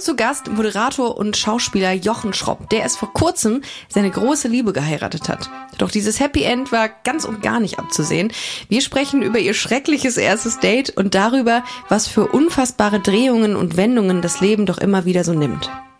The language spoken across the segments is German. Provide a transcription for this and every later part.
Zu Gast Moderator und Schauspieler Jochen Schropp, der erst vor kurzem seine große Liebe geheiratet hat. Doch dieses Happy End war ganz und gar nicht abzusehen. Wir sprechen über ihr schreckliches erstes Date und darüber, was für unfassbare Drehungen und Wendungen das Leben doch immer wieder so nimmt.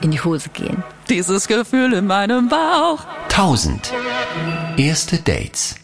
in die Hose gehen. Dieses Gefühl in meinem Bauch. 1000. Erste Dates.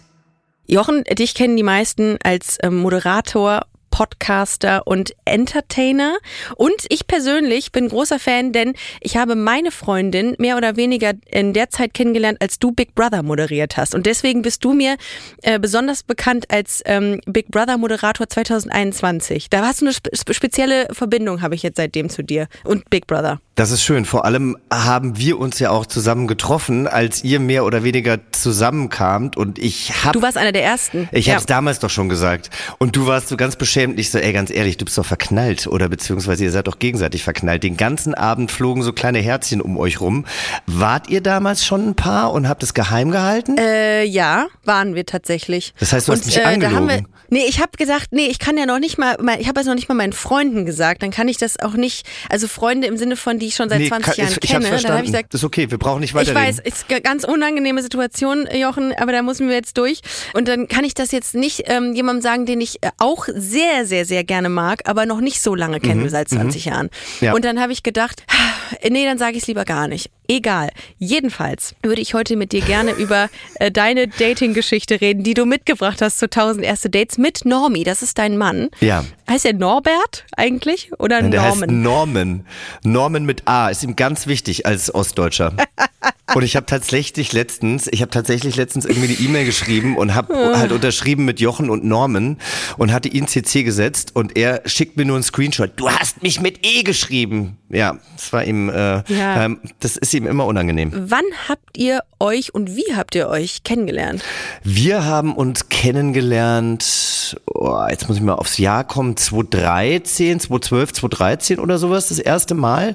Jochen, dich kennen die meisten als ähm, Moderator, Podcaster und Entertainer. Und ich persönlich bin großer Fan, denn ich habe meine Freundin mehr oder weniger in der Zeit kennengelernt, als du Big Brother moderiert hast. Und deswegen bist du mir äh, besonders bekannt als ähm, Big Brother Moderator 2021. Da hast du eine spe spezielle Verbindung, habe ich jetzt seitdem zu dir und Big Brother. Das ist schön. Vor allem haben wir uns ja auch zusammen getroffen, als ihr mehr oder weniger zusammenkamt und ich hab Du warst einer der ersten. ich Ja. hab's damals doch schon gesagt. Und du warst so ganz beschämt. Ich so, ey, ganz ehrlich, du bist doch verknallt. Oder beziehungsweise ihr seid doch gegenseitig verknallt. Den ganzen Abend flogen so kleine Herzchen um euch rum. Wart ihr damals schon ein Paar und habt es geheim gehalten? Äh, ja, waren wir tatsächlich. Das heißt, du hast Und, mich äh, haben wir, angelogen. nee, ich habe gesagt, nee, ich kann ja noch nicht mal, mal- ich habe es noch nicht mal meinen Freunden gesagt, dann kann ich das auch nicht, also Freunde im Sinne von, die ich schon seit Nee, 20 kann- Jahren ich, ich kenne, hab's dann habe ich gesagt, das ist okay, wir brauchen nicht ich weiterreden. weiß, ist eine ganz unangenehme Situation, Jochen, aber da müssen wir jetzt durch. Und dann kann ich das jetzt nicht ähm, jemandem sagen, den ich äh, auch sehr, sehr, sehr gerne mag, aber noch nicht so lange kennen wir seit 20 Jahren. Mhm, Ja. Und dann habe ich gedacht, nee, dann sage ich es lieber gar nicht. Egal. Jedenfalls würde ich heute mit dir gerne über äh, deine Dating-Geschichte reden, die du mitgebracht hast zu 1000 erste Dates mit Normi. Das ist dein Mann. Ja. Heißt er Norbert eigentlich oder Der heißt Norman? Norman. Norman mit A ist ihm ganz wichtig als Ostdeutscher. Und ich habe tatsächlich letztens, ich habe tatsächlich letztens irgendwie eine E-Mail geschrieben und habe halt unterschrieben mit Jochen und Norman und hatte ihn CC gesetzt und er schickt mir nur einen Screenshot. Du hast mich mit E geschrieben. Ja, das war ihm, äh, Ja. ähm, das ist ihm immer unangenehm. Wann habt ihr euch und wie habt ihr euch kennengelernt? Wir haben uns kennengelernt, oh, jetzt muss ich mal aufs Jahr kommen, 2013, 2012, 2013 oder sowas, das erste Mal.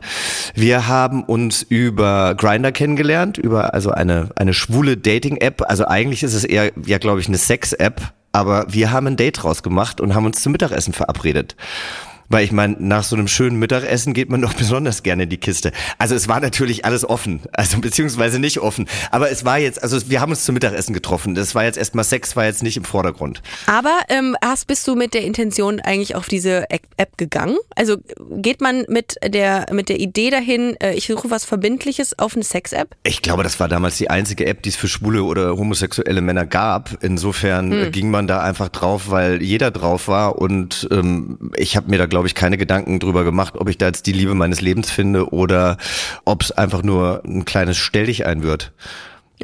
Wir haben uns über Grinder kennengelernt, über also eine, eine schwule Dating-App. Also eigentlich ist es eher, ja glaube ich, eine Sex-App. Aber wir haben ein Date rausgemacht und haben uns zum Mittagessen verabredet. Weil ich meine, nach so einem schönen Mittagessen geht man doch besonders gerne in die Kiste. Also es war natürlich alles offen, also beziehungsweise nicht offen. Aber es war jetzt, also wir haben uns zum Mittagessen getroffen. Das war jetzt erstmal Sex, war jetzt nicht im Vordergrund. Aber ähm, hast, bist du mit der Intention eigentlich auf diese App gegangen? Also geht man mit der, mit der Idee dahin, äh, ich suche was Verbindliches auf eine Sex-App? Ich glaube, das war damals die einzige App, die es für schwule oder homosexuelle Männer gab. Insofern äh, ging man da einfach drauf, weil jeder drauf war. Und ähm, ich habe mir da, glaube ich, keine Gedanken drüber gemacht, ob ich da jetzt die Liebe meines Lebens finde oder ob es einfach nur ein kleines Stelldichein wird.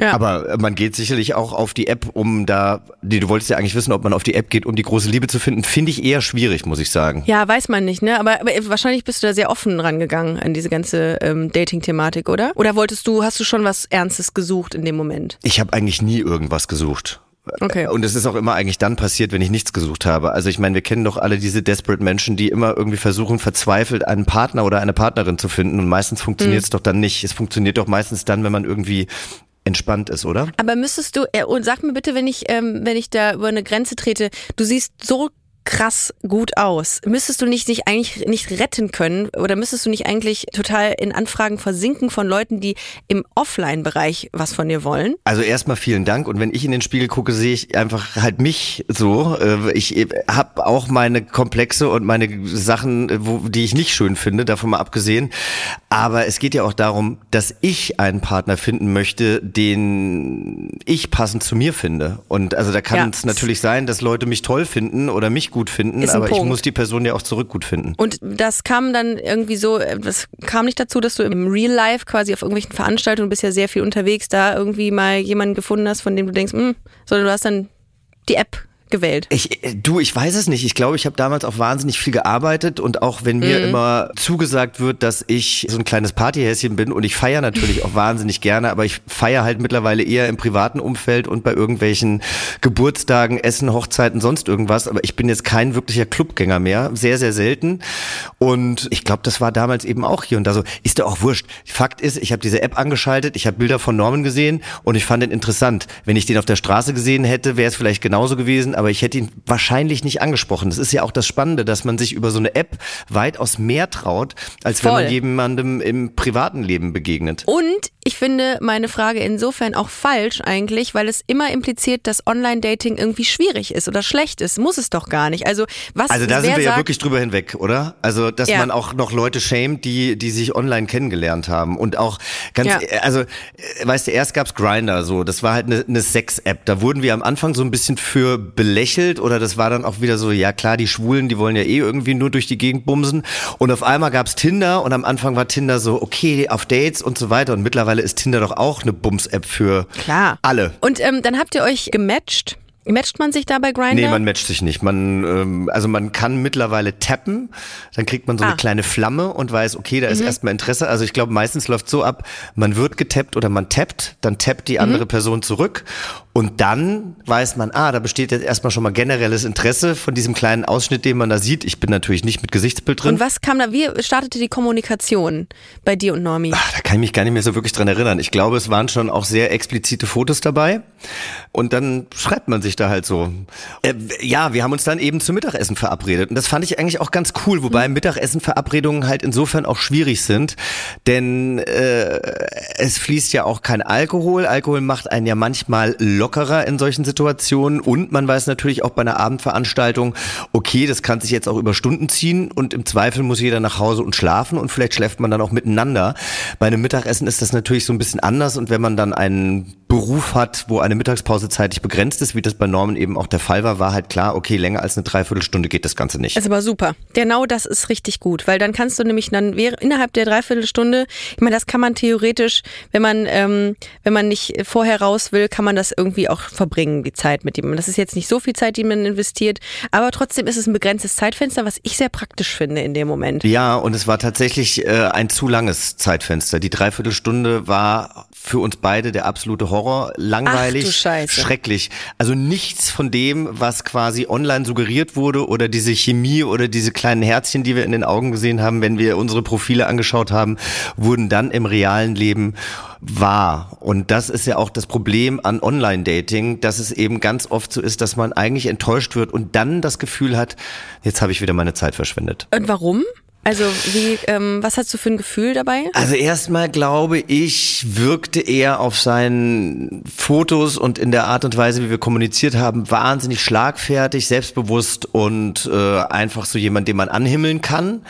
Ja. Aber man geht sicherlich auch auf die App, um da, du wolltest ja eigentlich wissen, ob man auf die App geht, um die große Liebe zu finden. Finde ich eher schwierig, muss ich sagen. Ja, weiß man nicht, ne? Aber, aber wahrscheinlich bist du da sehr offen rangegangen an diese ganze ähm, Dating-Thematik, oder? Oder wolltest du, hast du schon was Ernstes gesucht in dem Moment? Ich habe eigentlich nie irgendwas gesucht. Okay. Und es ist auch immer eigentlich dann passiert, wenn ich nichts gesucht habe. Also ich meine, wir kennen doch alle diese desperate Menschen, die immer irgendwie versuchen, verzweifelt einen Partner oder eine Partnerin zu finden. Und meistens funktioniert es doch dann nicht. Es funktioniert doch meistens dann, wenn man irgendwie entspannt ist, oder? Aber müsstest du, äh, und sag mir bitte, wenn ich, ähm, wenn ich da über eine Grenze trete, du siehst so krass gut aus. Müsstest du nicht dich eigentlich nicht retten können oder müsstest du nicht eigentlich total in Anfragen versinken von Leuten, die im Offline-Bereich was von dir wollen? Also erstmal vielen Dank. Und wenn ich in den Spiegel gucke, sehe ich einfach halt mich so. Äh, Ich habe auch meine Komplexe und meine Sachen, äh, wo, die ich nicht schön finde, davon mal abgesehen. Aber es geht ja auch darum, dass ich einen Partner finden möchte, den ich passend zu mir finde. Und also da kann Ja. es natürlich sein, dass Leute mich toll finden oder mich gut finden, Ist ein aber ich muss die Person ja auch zurück gut finden. Und das kam dann irgendwie so, äh, das kam nicht dazu, dass du im Real Life quasi auf irgendwelchen Veranstaltungen, du bist ja sehr viel unterwegs, da irgendwie mal jemanden gefunden hast, von dem du denkst, hm, sondern du hast dann die App gewählt? Ich, äh, du, ich weiß es nicht. Ich glaube, ich habe damals auch wahnsinnig viel gearbeitet und auch wenn mir immer zugesagt wird, dass ich so ein kleines Partyhäschen bin und ich feiere natürlich auch wahnsinnig gerne, aber ich feiere halt mittlerweile eher im privaten Umfeld und bei irgendwelchen Geburtstagen, Essen, Hochzeiten, sonst irgendwas. Aber ich bin jetzt kein wirklicher Clubgänger mehr. Sehr, sehr selten. Und ich glaube, das war damals eben auch hier und da so. Ist doch auch wurscht. Fakt ist, ich habe diese App angeschaltet, ich habe Bilder von Norman gesehen und ich fand den interessant. Wenn ich den auf der Straße gesehen hätte, wäre es vielleicht genauso gewesen, aber ich hätte ihn wahrscheinlich nicht angesprochen. Das ist ja auch das Spannende, dass man sich über so eine App weitaus mehr traut, als wenn Voll. man jemandem im privaten Leben begegnet. Und ich finde meine Frage insofern auch falsch eigentlich, weil es immer impliziert, dass Online-Dating irgendwie schwierig ist oder schlecht ist. Muss es doch gar nicht. Also was Also da sind wir sagt, ja wirklich drüber hinweg, oder? Also, dass Ja. man auch noch Leute schämt, die, die sich online kennengelernt haben. Und auch ganz, Ja. also, äh, weißt du, erst gab's Grinder so, das war halt eine, eine Sex-App. Da wurden wir am Anfang so ein bisschen für belächelt oder das war dann auch wieder so, ja klar, die Schwulen, die wollen ja eh irgendwie nur durch die Gegend bumsen. Und auf einmal gab's Tinder und am Anfang war Tinder so, okay, auf Dates und so weiter. Und mittlerweile ist Tinder doch auch eine Bums-App für Klar. alle. Und ähm, dann habt ihr euch gematcht. Matcht man sich da bei Grindr? Nee, man matcht sich nicht. Man, ähm, also man kann mittlerweile tappen, dann kriegt man so eine Ah. kleine Flamme und weiß, okay, da ist erstmal Interesse. Also ich glaube, meistens läuft so ab, man wird getappt oder man tappt, dann tappt die andere Person zurück und dann weiß man, ah, da besteht jetzt erstmal schon mal generelles Interesse von diesem kleinen Ausschnitt, den man da sieht. Ich bin natürlich nicht mit Gesichtsbild drin. Und was kam da? Wie startete die Kommunikation bei dir und Normi? Ah, Da kann ich mich gar nicht mehr so wirklich dran erinnern. Ich glaube, es waren schon auch sehr explizite Fotos dabei. Und dann schreibt man sich da halt so. Äh, ja, wir haben uns dann eben zum Mittagessen verabredet. Und das fand ich eigentlich auch ganz cool, wobei Mittagessen-Verabredungen halt insofern auch schwierig sind. Denn äh, es fließt ja auch kein Alkohol. Alkohol macht einen ja manchmal lockerer in solchen Situationen. Und man weiß natürlich auch bei einer Abendveranstaltung, okay, das kann sich jetzt auch über Stunden ziehen und im Zweifel muss jeder nach Hause und schlafen und vielleicht schläft man dann auch miteinander. Bei einem Mittagessen ist das natürlich so ein bisschen anders und wenn man dann einen Beruf hat, wo eine Mittagspause zeitlich begrenzt ist, wie das bei Norman eben auch der Fall war, war halt klar, okay, länger als eine Dreiviertelstunde geht das Ganze nicht. Ist aber super. Genau das ist richtig gut, weil dann kannst du nämlich dann innerhalb der Dreiviertelstunde, ich meine, das kann man theoretisch, wenn man ähm, wenn man nicht vorher raus will, kann man das irgendwie auch verbringen, die Zeit mit ihm. Das ist jetzt nicht so viel Zeit, die man investiert, aber trotzdem ist es ein begrenztes Zeitfenster, was ich sehr praktisch finde in dem Moment. Ja, und es war tatsächlich äh, ein zu langes Zeitfenster. Die Dreiviertelstunde war für uns beide der absolute Horror. Langweilig, du Scheiße. schrecklich. Also nichts von dem, was quasi online suggeriert wurde oder diese Chemie oder diese kleinen Herzchen, die wir in den Augen gesehen haben, wenn wir unsere Profile angeschaut haben, wurden dann im realen Leben wahr. Und das ist ja auch das Problem an Online-Dating, dass es eben ganz oft so ist, dass man eigentlich enttäuscht wird und dann das Gefühl hat, jetzt habe ich wieder meine Zeit verschwendet. Und warum? Also wie, ähm, was hast du für ein Gefühl dabei? Also erstmal glaube ich, wirkte er auf seinen Fotos und in der Art und Weise, wie wir kommuniziert haben, wahnsinnig schlagfertig, selbstbewusst und äh, einfach so jemand, den man anhimmeln kann.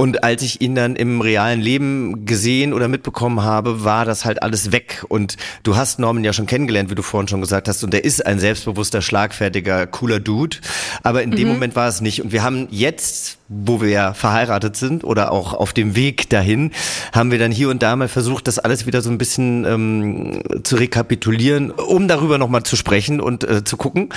Und als ich ihn dann im realen Leben gesehen oder mitbekommen habe, war das halt alles weg. Und du hast Norman ja schon kennengelernt, wie du vorhin schon gesagt hast. Und er ist ein selbstbewusster, schlagfertiger, cooler Dude. Aber in dem Moment war es nicht. Und wir haben jetzt, wo wir ja verheiratet sind oder auch auf dem Weg dahin, haben wir dann hier und da mal versucht, das alles wieder so ein bisschen ähm, zu rekapitulieren, um darüber nochmal zu sprechen und äh, zu gucken.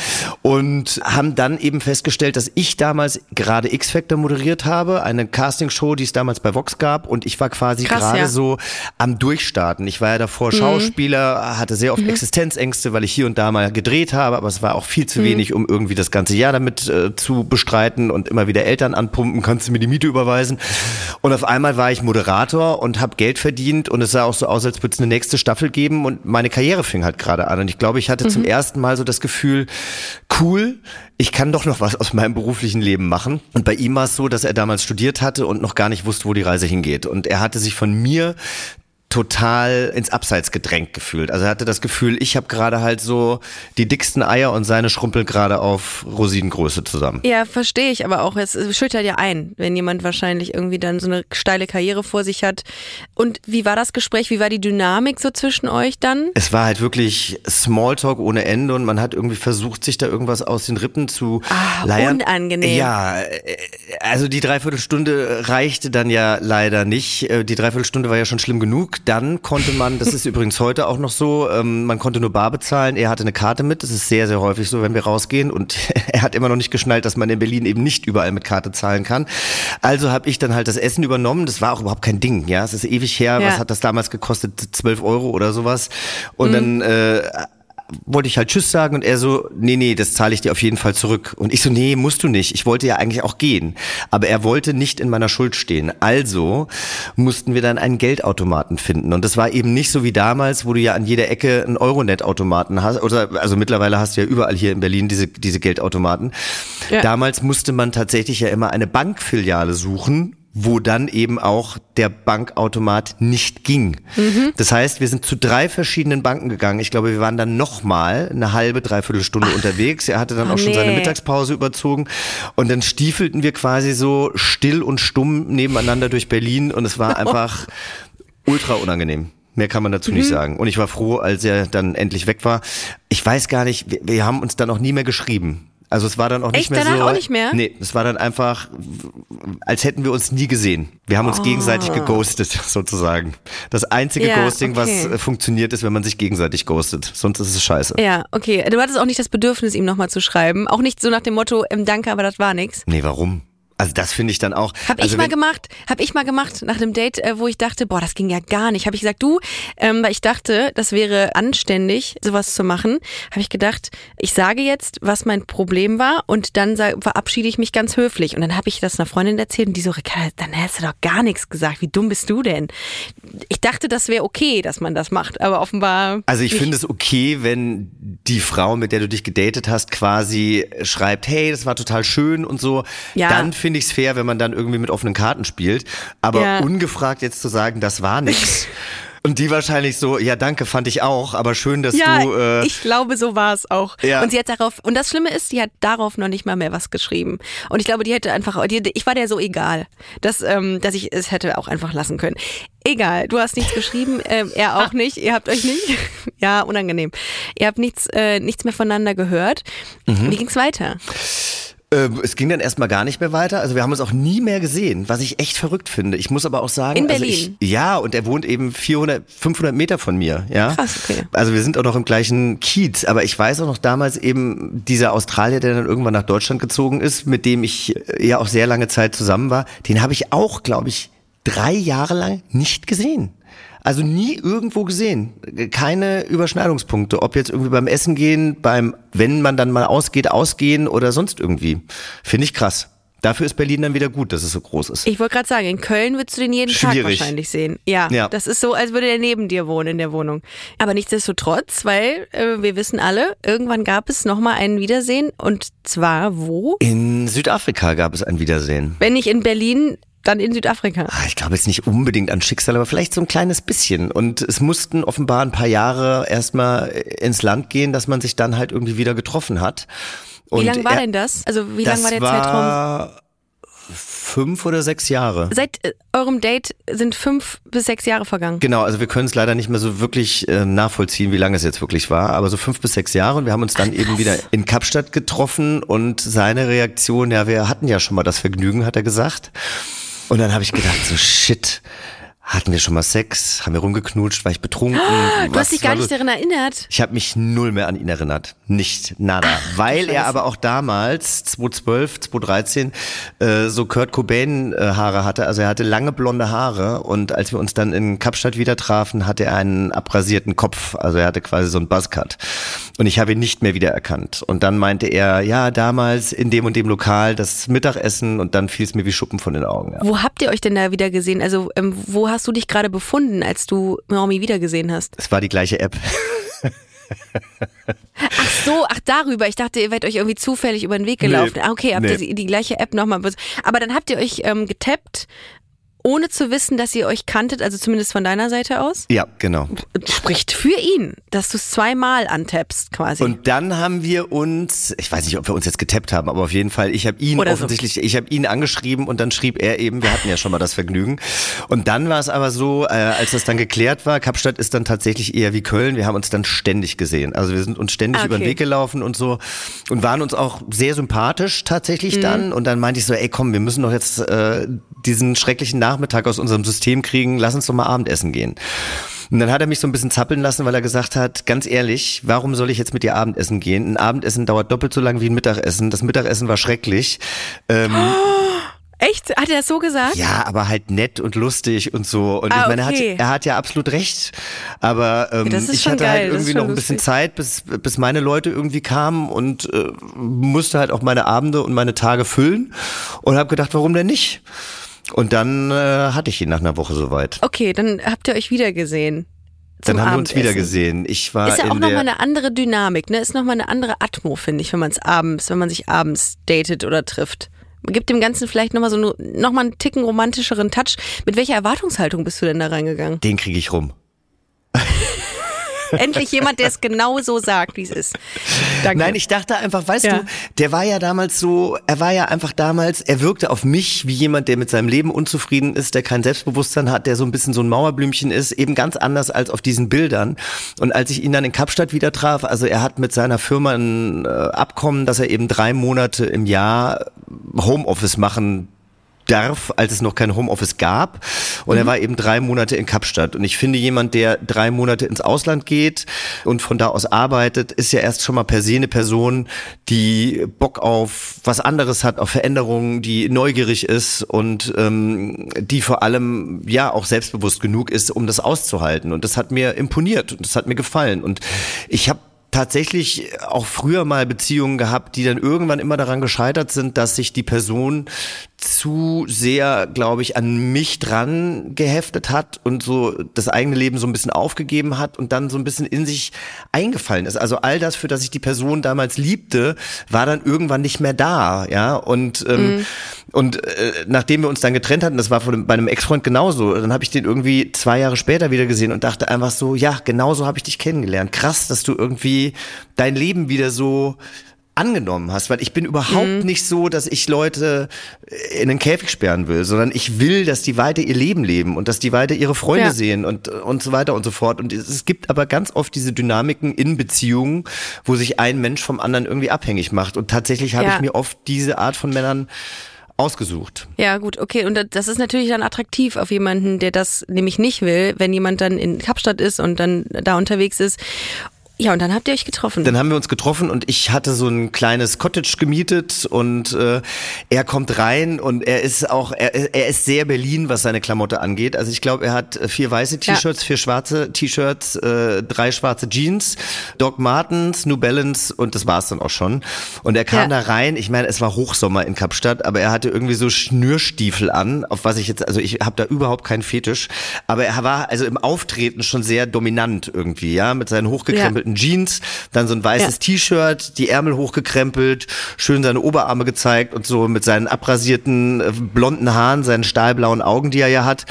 Und haben dann eben festgestellt, dass ich damals gerade X-Factor moderiert habe, eine Castingshow, die es damals bei Vox gab. Und ich war quasi gerade ja. so am Durchstarten. Ich war ja davor Schauspieler, hatte sehr oft Existenzängste, weil ich hier und da mal gedreht habe, aber es war auch viel zu wenig, um irgendwie das ganze Jahr damit äh, zu bestreiten und immer wieder Eltern anpumpen, kannst du mir die Miete überweisen. Und auf einmal war ich Moderator und habe Geld verdient und es sah auch so aus, als würde es eine nächste Staffel geben und meine Karriere fing halt gerade an. Und ich glaube, ich hatte zum ersten Mal so das Gefühl, cool, ich kann doch noch was aus meinem beruflichen Leben machen. Und bei ihm war es so, dass er damals studiert hatte und noch gar nicht wusste, wo die Reise hingeht. Und er hatte sich von mir total ins Abseits gedrängt gefühlt. Also er hatte das Gefühl, ich habe gerade halt so die dicksten Eier und seine schrumpeln gerade auf Rosinengröße zusammen. Ja, verstehe ich, aber auch, es schüttert ja ein, wenn jemand wahrscheinlich irgendwie dann so eine steile Karriere vor sich hat. Und wie war das Gespräch? Wie war die Dynamik so zwischen euch dann? Es war halt wirklich Smalltalk ohne Ende und man hat irgendwie versucht, sich da irgendwas aus den Rippen zu Ah, leiern. unangenehm. Ja, äh, also die Dreiviertelstunde reichte dann ja leider nicht. Äh, Die Dreiviertelstunde war ja schon schlimm genug. Dann konnte man, das ist übrigens heute auch noch so, ähm, man konnte nur bar bezahlen. Er hatte eine Karte mit. Das ist sehr, sehr häufig so, wenn wir rausgehen. Und er hat immer noch nicht geschnallt, dass man in Berlin eben nicht überall mit Karte zahlen kann. Also habe ich dann halt das Essen übernommen. Das war auch überhaupt kein Ding. Ja, es ist ewig her. Ja. Was hat das damals gekostet? 12 Euro oder sowas. Und dann äh, wollte ich halt Tschüss sagen und er so, nee, nee, das zahle ich dir auf jeden Fall zurück. Und ich so, nee, musst du nicht. Ich wollte ja eigentlich auch gehen. Aber er wollte nicht in meiner Schuld stehen. Also mussten wir dann einen Geldautomaten finden. Und das war eben nicht so wie damals, wo du ja an jeder Ecke einen Euronet-Automaten hast. Oder, also mittlerweile hast du ja überall hier in Berlin diese, diese Geldautomaten. Ja. Damals musste man tatsächlich ja immer eine Bankfiliale suchen wo dann eben auch der Bankautomat nicht ging. Das heißt, wir sind zu drei verschiedenen Banken gegangen. Ich glaube, wir waren dann nochmal eine halbe, dreiviertel Stunde unterwegs. Er hatte dann Oh, auch schon seine nee. Mittagspause überzogen. Und dann stiefelten wir quasi so still und stumm nebeneinander durch Berlin und es war einfach ultra unangenehm. Mehr kann man dazu Mhm. nicht sagen. Und ich war froh, als er dann endlich weg war. Ich weiß gar nicht, wir, wir haben uns dann auch nie mehr geschrieben. Also es war dann auch nicht Echt? mehr Danach so. auch nicht mehr? Nee, es war dann einfach, als hätten wir uns nie gesehen. Wir haben uns gegenseitig geghostet, sozusagen. Das einzige Oh. Ja, Ghosting, was okay. äh, funktioniert, ist, wenn man sich gegenseitig ghostet. Sonst ist es scheiße. Ja, okay. Du hattest auch nicht das Bedürfnis, ihm nochmal zu schreiben. Auch nicht so nach dem Motto, ähm, danke, aber das war nix. Nee, warum? Also das finde ich dann auch. Hab also ich mal gemacht, hab ich mal gemacht nach einem Date, äh, wo ich dachte, boah, das ging ja gar nicht. Habe ich gesagt, du, ähm, weil ich dachte, das wäre anständig, sowas zu machen, habe ich gedacht, ich sage jetzt, was mein Problem war und dann verabschiede ich mich ganz höflich. Und dann habe ich das einer Freundin erzählt und die so, Ricarda, dann hast du doch gar nichts gesagt. Wie dumm bist du denn? Ich dachte, das wäre okay, dass man das macht, aber offenbar. Also ich finde es okay, wenn die Frau, mit der du dich gedatet hast, quasi schreibt, hey, das war total schön und so. Ja. Dann finde ich es fair, wenn man dann irgendwie mit offenen Karten spielt. Aber Ja. ungefragt jetzt zu sagen, das war nix. Und die wahrscheinlich so, ja danke, fand ich auch, aber schön, dass Ja, du... Äh, ich glaube, so war es auch. Ja. Und sie hat darauf, und das Schlimme ist, sie hat darauf noch nicht mal mehr was geschrieben. Und ich glaube, die hätte einfach, die, ich war der so egal, dass, ähm, dass ich es hätte auch einfach lassen können. Egal, du hast nichts geschrieben, ähm, er auch nicht, ihr habt euch nicht, ja, unangenehm. Ihr habt nichts, äh, nichts mehr voneinander gehört. Mhm. Wie ging's weiter? Äh, es ging dann erstmal gar nicht mehr weiter. Also wir haben uns auch nie mehr gesehen, was ich echt verrückt finde. Ich muss aber auch sagen, In also Berlin? ich, ja, und er wohnt eben 400, 500 Meter von mir. Ja, Krass, okay. Also wir sind auch noch im gleichen Kiez. Aber ich weiß auch noch damals eben dieser Australier, der dann irgendwann nach Deutschland gezogen ist, mit dem ich äh, ja auch sehr lange Zeit zusammen war. Den habe ich auch, glaube ich, drei Jahre lang nicht gesehen. Also nie irgendwo gesehen. Keine Überschneidungspunkte. Ob jetzt irgendwie beim Essen gehen, beim, wenn man dann mal ausgeht, ausgehen oder sonst irgendwie. Finde ich krass. Dafür ist Berlin dann wieder gut, dass es so groß ist. Ich wollte gerade sagen, in Köln würdest du den jeden Tag Schwierig. wahrscheinlich sehen. Ja, Ja. das ist so, als würde der neben dir wohnen in der Wohnung. Aber nichtsdestotrotz, weil äh, wir wissen alle, irgendwann gab es nochmal ein Wiedersehen und zwar wo? In Südafrika gab es ein Wiedersehen. Wenn nicht in Berlin, dann in Südafrika. Ah, Ich glaube jetzt nicht unbedingt an Schicksal, aber vielleicht so ein kleines bisschen. Und es mussten offenbar ein paar Jahre erstmal ins Land gehen, dass man sich dann halt irgendwie wieder getroffen hat. Wie Und lang war er- denn das? Also wie das lang war der war Zeitraum? Fünf oder sechs Jahre. Seit äh, eurem Date sind fünf bis sechs Jahre vergangen. Genau, also wir können es leider nicht mehr so wirklich äh, nachvollziehen, wie lange es jetzt wirklich war, aber so fünf bis sechs Jahre und wir haben uns dann eben wieder in Kapstadt getroffen und seine Reaktion, ja, wir hatten ja schon mal das Vergnügen, hat er gesagt. Und dann habe ich gedacht, so shit, hatten wir schon mal Sex, haben wir rumgeknutscht, war ich betrunken? Du was hast dich gar nicht daran erinnert. Ich habe mich null mehr an ihn erinnert. Nicht nada. Weil er aber auch damals, 2012, 2013, äh, so Kurt Cobain äh, hatte. Also er hatte lange blonde Haare und als wir uns dann in Kapstadt wieder trafen, hatte er einen abrasierten Kopf. Also er hatte quasi so einen Buzzcut. Und ich habe ihn nicht mehr wiedererkannt. Und dann meinte er, ja, damals in dem und dem Lokal das Mittagessen und dann fiel es mir wie Schuppen von den Augen. Ja. Wo habt ihr euch denn da wieder gesehen? Also ähm, wo hast du dich gerade befunden, als du Naomi wiedergesehen hast? Es war die gleiche App. Ach so, ach darüber. Ich dachte, ihr werdet euch irgendwie zufällig über den Weg gelaufen. Nee, ah, okay, habt nee. ihr die, die gleiche App nochmal. Aber dann habt ihr euch ähm, getappt, ohne zu wissen, dass ihr euch kanntet, also zumindest von deiner Seite aus? Ja, genau. Spricht für ihn, dass du es zweimal antappst quasi. Und dann haben wir uns, ich weiß nicht, ob wir uns jetzt getappt haben, aber auf jeden Fall, ich habe ihn Oder so. offensichtlich, ich habe ihn angeschrieben und dann schrieb er eben, wir hatten ja schon mal das Vergnügen. Und dann war es aber so, äh, als das dann geklärt war, Kapstadt ist dann tatsächlich eher wie Köln, wir haben uns dann ständig gesehen. Also wir sind uns ständig Ah, über den okay. Weg gelaufen und so und waren uns auch sehr sympathisch Mhm. tatsächlich dann. Und dann meinte ich so, ey komm, wir müssen doch jetzt äh, diesen schrecklichen Nachrichten Nachmittag aus unserem System kriegen, lass uns doch mal Abendessen gehen. Und dann hat er mich so ein bisschen zappeln lassen, weil er gesagt hat, ganz ehrlich, warum soll ich jetzt mit dir Abendessen gehen? Ein Abendessen dauert doppelt so lang wie ein Mittagessen. Das Mittagessen war schrecklich. Ähm, Echt? Hat er das so gesagt? ja, aber halt nett und lustig und so. Und Ah, ich meine, er, okay. hat, er hat ja absolut recht. Aber ähm, ist ich hatte geil, halt das ist irgendwie noch ein bisschen lustig. Zeit, bis, bis meine Leute irgendwie kamen und äh, musste halt auch meine Abende und meine Tage füllen. Und habe gedacht, warum denn nicht? Und dann äh, hatte ich ihn nach einer Woche soweit. Okay, dann habt ihr euch wiedergesehen. Dann haben wir uns Abendessen. wieder gesehen. Ich war Ist ja auch nochmal eine andere Dynamik, ne? Ist nochmal eine andere Atmo, finde ich, wenn man es abends, wenn man sich abends datet oder trifft. Gibt dem Ganzen vielleicht nochmal so eine, nochmal einen Ticken romantischeren Touch. Mit welcher Erwartungshaltung bist du denn da reingegangen? den kriege ich rum. Endlich jemand, der es genau so sagt, wie es ist. Danke. Nein, ich dachte einfach, weißt Ja. du, der war ja damals so, er war ja einfach damals, er wirkte auf mich wie jemand, der mit seinem Leben unzufrieden ist, der kein Selbstbewusstsein hat, der so ein bisschen so ein Mauerblümchen ist, eben ganz anders als auf diesen Bildern. Und als ich ihn dann in Kapstadt wieder traf, also er hat mit seiner Firma ein äh, Abkommen, dass er eben drei Monate im Jahr Homeoffice machen darf, als es noch kein Homeoffice gab. Und er war eben drei Monate in Kapstadt. Und ich finde, jemand, der drei Monate ins Ausland geht und von da aus arbeitet, ist ja erst schon mal per se eine Person, die Bock auf was anderes hat, auf Veränderungen, die neugierig ist und ähm, die vor allem ja auch selbstbewusst genug ist, um das auszuhalten. Und das hat mir imponiert und das hat mir gefallen. Und ich habe tatsächlich auch früher mal Beziehungen gehabt, die dann irgendwann immer daran gescheitert sind, dass sich die Person zu sehr, glaube ich, an mich dran geheftet hat und so das eigene Leben so ein bisschen aufgegeben hat und dann so ein bisschen in sich eingefallen ist. Also all das, für das ich die Person damals liebte, war dann irgendwann nicht mehr da, ja. Und ähm, und äh, nachdem wir uns dann getrennt hatten, das war von, bei einem Ex-Freund genauso, dann habe ich den irgendwie zwei Jahre später wieder gesehen und dachte einfach so, ja, genauso habe ich dich kennengelernt. Krass, dass du irgendwie dein Leben wieder so angenommen hast, weil ich bin überhaupt nicht so, dass ich Leute in den Käfig sperren will, sondern ich will, dass die weiter ihr Leben leben und dass die weiter ihre Freunde Ja. sehen und und so weiter und so fort. Und es, es gibt aber ganz oft diese Dynamiken in Beziehungen, wo sich ein Mensch vom anderen irgendwie abhängig macht. Und tatsächlich habe Ja. ich mir oft diese Art von Männern ausgesucht. Ja, gut, okay. Und das ist natürlich dann attraktiv auf jemanden, der das nämlich nicht will, wenn jemand dann in Kapstadt ist und dann da unterwegs ist. Ja, und dann habt ihr euch getroffen. Dann haben wir uns getroffen und ich hatte so ein kleines Cottage gemietet und äh, er kommt rein und er ist auch, er, er ist sehr Berlin, was seine Klamotte angeht. Also ich glaube, er hat vier weiße Ja. T-Shirts, vier schwarze T-Shirts, äh, drei schwarze Jeans, Doc Martens, New Balance und das war's dann auch schon. Und er kam Ja. da rein, ich meine, es war Hochsommer in Kapstadt, aber er hatte irgendwie so Schnürstiefel an, auf was ich jetzt, also ich habe da überhaupt keinen Fetisch, aber er war also im Auftreten schon sehr dominant irgendwie, ja, mit seinen hochgekrempelten Jeans, dann so ein weißes Ja. T-Shirt, die Ärmel hochgekrempelt, schön seine Oberarme gezeigt und so mit seinen abrasierten äh, blonden Haaren, seinen stahlblauen Augen, die er ja hat.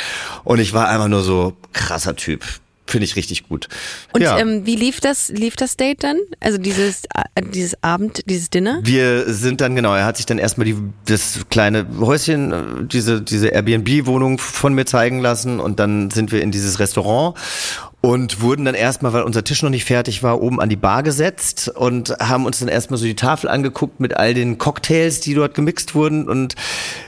Und ich war einfach nur so krasser Typ. Finde ich richtig gut. und ja. ähm, wie lief das, lief das Date dann? Also dieses, äh, dieses Abend, dieses Dinner? Wir sind dann, genau, er hat sich dann erstmal die, das kleine Häuschen, äh, diese, diese Airbnb-Wohnung von mir zeigen lassen und dann sind wir in dieses Restaurant und wurden dann erstmal, weil unser Tisch noch nicht fertig war, oben an die Bar gesetzt und haben uns dann erstmal so die Tafel angeguckt mit all den Cocktails, die dort gemixt wurden und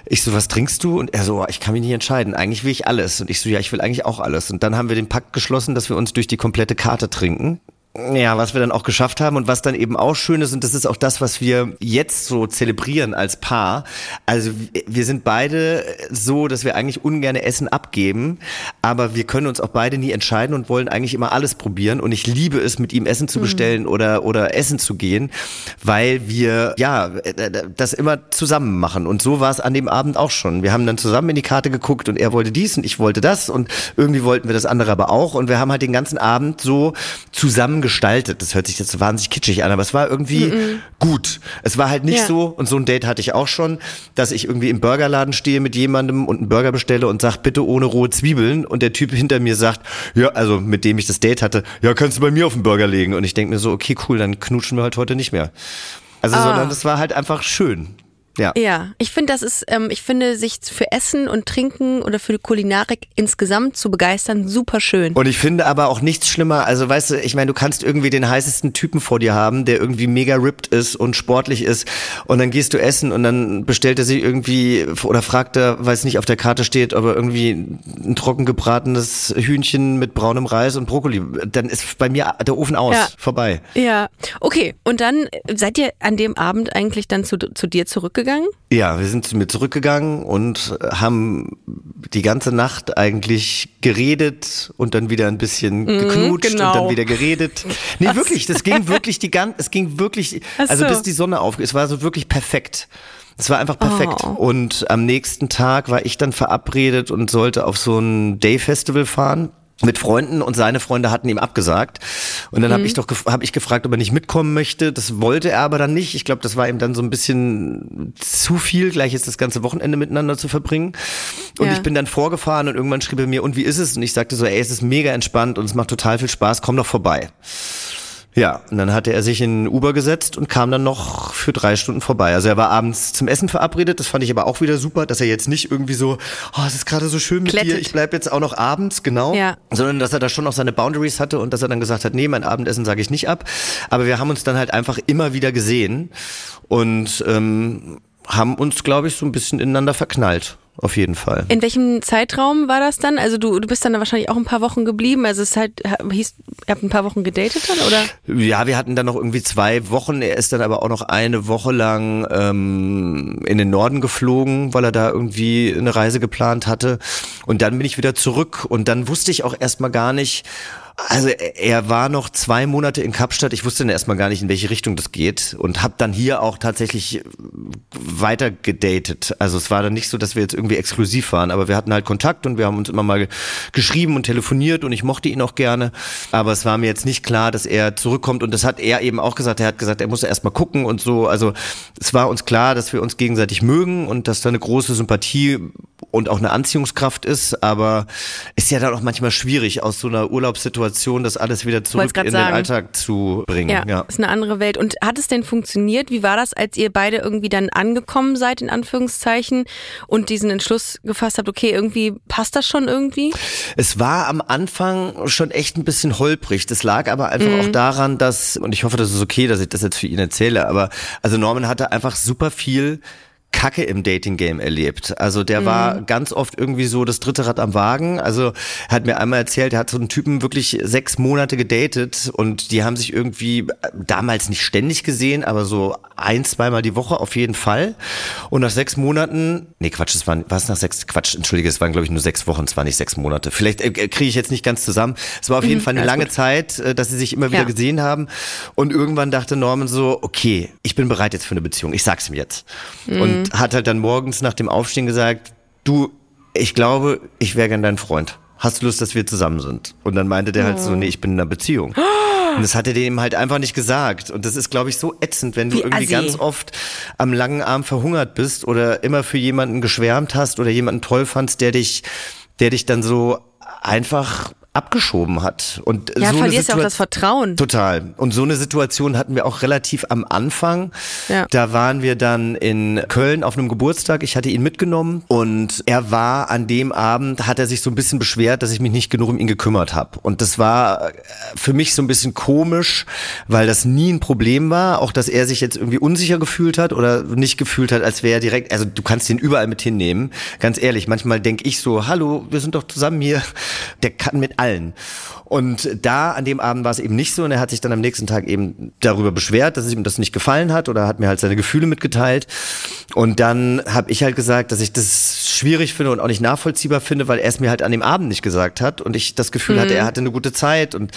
ich so, was trinkst du? Und er so, "Oh, ich kann mich nicht entscheiden, eigentlich will ich alles. Und ich so, ja, ich will eigentlich auch alles. Und dann haben wir den Pakt geschlossen, dass wir uns durch die komplette Karte trinken. Ja, was wir dann auch geschafft haben und was dann eben auch schön ist, und das ist auch das, was wir jetzt so zelebrieren als Paar. Also wir sind beide so, dass wir eigentlich ungern Essen abgeben, aber wir können uns auch beide nie entscheiden und wollen eigentlich immer alles probieren. Und ich liebe es, mit ihm Essen zu bestellen oder, oder essen zu gehen, weil wir, ja, das immer zusammen machen. Und so war es an dem Abend auch schon. Wir haben dann zusammen in die Karte geguckt und er wollte dies und ich wollte das und irgendwie wollten wir das andere aber auch. Und wir haben halt den ganzen Abend so zusammen gestaltet. Das hört sich jetzt so wahnsinnig kitschig an, aber es war irgendwie gut. Es war halt nicht Ja. so, und so ein Date hatte ich auch schon, dass ich irgendwie im Burgerladen stehe mit jemandem und einen Burger bestelle und sag, bitte ohne rohe Zwiebeln. Und der Typ hinter mir sagt, ja, also mit dem ich das Date hatte, ja, kannst du bei mir auf den Burger legen. Und ich denke mir so, okay, cool, dann knutschen wir halt heute nicht mehr. Also, Ah. sondern das war halt einfach schön. Ja. Ja, ich finde, das ist, ähm, ich finde, sich für Essen und Trinken oder für die Kulinarik insgesamt zu begeistern, super schön. Und ich finde aber auch nichts schlimmer, also weißt du, ich meine, du kannst irgendwie den heißesten Typen vor dir haben, der irgendwie mega ripped ist und sportlich ist und dann gehst du essen und dann bestellt er sich irgendwie oder fragt er, weil es nicht auf der Karte steht, aber irgendwie ein trocken gebratenes Hühnchen mit braunem Reis und Brokkoli. Dann ist bei mir der Ofen aus, Ja. vorbei. Ja, okay. Und dann äh, seid ihr an dem Abend eigentlich dann zu, zu dir zurückgegangen? Ja, wir sind zu mir zurückgegangen und haben die ganze Nacht eigentlich geredet und dann wieder ein bisschen geknutscht genau. und dann wieder geredet. Nee, wirklich, das ging wirklich die ganze, es ging wirklich, Ach also so. bis die Sonne auf, es war so wirklich perfekt. Es war einfach perfekt. Oh. Und am nächsten Tag war ich dann verabredet und sollte auf so ein Day-Festival fahren mit Freunden und seine Freunde hatten ihm abgesagt. Und dann habe ich doch gef- hab ich gefragt, ob er nicht mitkommen möchte. Das wollte er aber dann nicht. Ich glaube, das war ihm dann so ein bisschen zu viel, gleich jetzt das ganze Wochenende miteinander zu verbringen. Und Ja. ich bin dann vorgefahren und irgendwann schrieb er mir, und wie ist es? Und ich sagte so, ey, es ist mega entspannt und es macht total viel Spaß, komm doch vorbei. Ja, und dann hatte er sich in Uber gesetzt und kam dann noch für drei Stunden vorbei. Also er war abends zum Essen verabredet. Das fand ich aber auch wieder super, dass er jetzt nicht irgendwie so, oh, es ist gerade so schön mit Klettet. dir, ich bleib jetzt auch noch abends, genau. Ja. Sondern dass er da schon noch seine Boundaries hatte und dass er dann gesagt hat, nee, mein Abendessen sage ich nicht ab. Aber wir haben uns dann halt einfach immer wieder gesehen und ähm, haben uns, glaube ich, so ein bisschen ineinander verknallt. Auf jeden Fall. In welchem Zeitraum war das dann? Also du, du bist dann da wahrscheinlich auch ein paar Wochen geblieben. Also es ist halt, hieß, ihr habt ein paar Wochen gedatet dann, oder? Ja, wir hatten dann noch irgendwie zwei Wochen. Er ist dann aber auch noch eine Woche lang ähm, in den Norden geflogen, weil er da irgendwie eine Reise geplant hatte. Und dann bin ich wieder zurück und dann wusste ich auch erstmal gar nicht. Also er war noch zwei Monate in Kapstadt. Ich wusste dann erstmal gar nicht, in welche Richtung das geht und habe dann hier auch tatsächlich weiter gedatet. Also es war dann nicht so, dass wir jetzt irgendwie exklusiv waren, aber wir hatten halt Kontakt und wir haben uns immer mal geschrieben und telefoniert und ich mochte ihn auch gerne. Aber es war mir jetzt nicht klar, dass er zurückkommt und das hat er eben auch gesagt. Er hat gesagt, er muss erst mal gucken und so. Also es war uns klar, dass wir uns gegenseitig mögen und dass da eine große Sympathie und auch eine Anziehungskraft ist, aber ist ja dann auch manchmal schwierig aus so einer Urlaubssituation das alles wieder zurück in sagen. den Alltag zu bringen. Ja, ja. ist eine andere Welt. Und hat es denn funktioniert? Wie war das, als ihr beide irgendwie dann angekommen seid, in Anführungszeichen, und diesen Entschluss gefasst habt, okay, irgendwie passt das schon irgendwie? Es war am Anfang schon echt ein bisschen holprig. Das lag aber einfach auch daran, dass, und ich hoffe, das ist okay, dass ich das jetzt für ihn erzähle, aber also Norman hatte einfach super viel Kacke im Dating-Game erlebt. Also der war ganz oft irgendwie so das dritte Rad am Wagen. Also er hat mir einmal erzählt, er hat so einen Typen wirklich sechs Monate gedatet und die haben sich irgendwie äh, damals nicht ständig gesehen, aber so ein, zweimal die Woche auf jeden Fall. Und nach sechs Monaten, nee Quatsch, es waren, was nach sechs, Quatsch, entschuldige, es waren glaube ich nur sechs Wochen, es waren nicht sechs Monate. Vielleicht äh, kriege ich jetzt nicht ganz zusammen. Es war auf jeden Fall eine lange gut. Zeit, äh, dass sie sich immer wieder Ja. gesehen haben. Und irgendwann dachte Norman so, okay, ich bin bereit jetzt für eine Beziehung. Ich sag's ihm jetzt. Und hat halt dann morgens nach dem Aufstehen gesagt, du, ich glaube, ich wäre gern dein Freund. Hast du Lust, dass wir zusammen sind? Und dann meinte der halt so, nee, ich bin in einer Beziehung. Und das hat er dem halt einfach nicht gesagt. Und das ist, glaube ich, so ätzend, wenn du Wie irgendwie assi. ganz oft am langen Arm verhungert bist oder immer für jemanden geschwärmt hast oder jemanden toll fandst, der dich, der dich dann so einfach abgeschoben hat. Und Ja, so verlierst ja auch das Vertrauen. Total. Und so eine Situation hatten wir auch relativ am Anfang. Ja. Da waren wir dann in Köln auf einem Geburtstag. Ich hatte ihn mitgenommen und er war an dem Abend, hat er sich so ein bisschen beschwert, dass ich mich nicht genug um ihn gekümmert habe. Und das war äh, für mich so ein bisschen komisch, weil das nie ein Problem war. Auch, dass er sich jetzt irgendwie unsicher gefühlt hat oder nicht gefühlt hat, als wäre er direkt, also du kannst ihn überall mit hinnehmen. Ganz ehrlich, manchmal denke ich so, hallo, wir sind doch zusammen hier. Der kann mit allen. Und da an dem Abend war es eben nicht so und er hat sich dann am nächsten Tag eben darüber beschwert, dass ihm das nicht gefallen hat oder hat mir halt seine Gefühle mitgeteilt. Und dann habe ich halt gesagt, dass ich das schwierig finde und auch nicht nachvollziehbar finde, weil er es mir halt an dem Abend nicht gesagt hat und ich das Gefühl hatte, er hatte eine gute Zeit und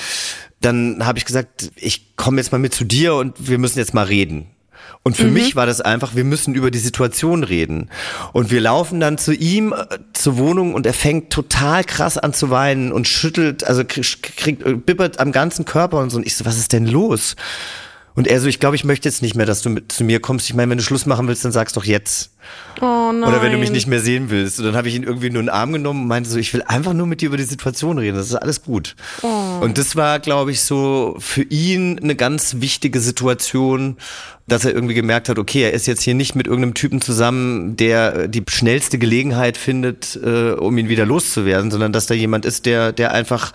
dann habe ich gesagt, ich komme jetzt mal mit zu dir und wir müssen jetzt mal reden. Und für mich war das einfach, wir müssen über die Situation reden. Und wir laufen dann zu ihm äh, zur Wohnung und er fängt total krass an zu weinen und schüttelt, also kriegt, kriegt, äh, bibbert am ganzen Körper und so. Und ich so, was ist denn los? Und er so, ich glaube, ich möchte jetzt nicht mehr, dass du mit zu mir kommst. Ich meine, wenn du Schluss machen willst, dann sag's doch jetzt. Oh nein. Oder wenn du mich nicht mehr sehen willst. Und dann habe ich ihn irgendwie nur in den Arm genommen und meinte so, ich will einfach nur mit dir über die Situation reden. Das ist alles gut. Und das war, glaube ich, so für ihn eine ganz wichtige Situation, dass er irgendwie gemerkt hat, okay, er ist jetzt hier nicht mit irgendeinem Typen zusammen, der die schnellste Gelegenheit findet, äh, um ihn wieder loszuwerden, sondern dass da jemand ist, der, der einfach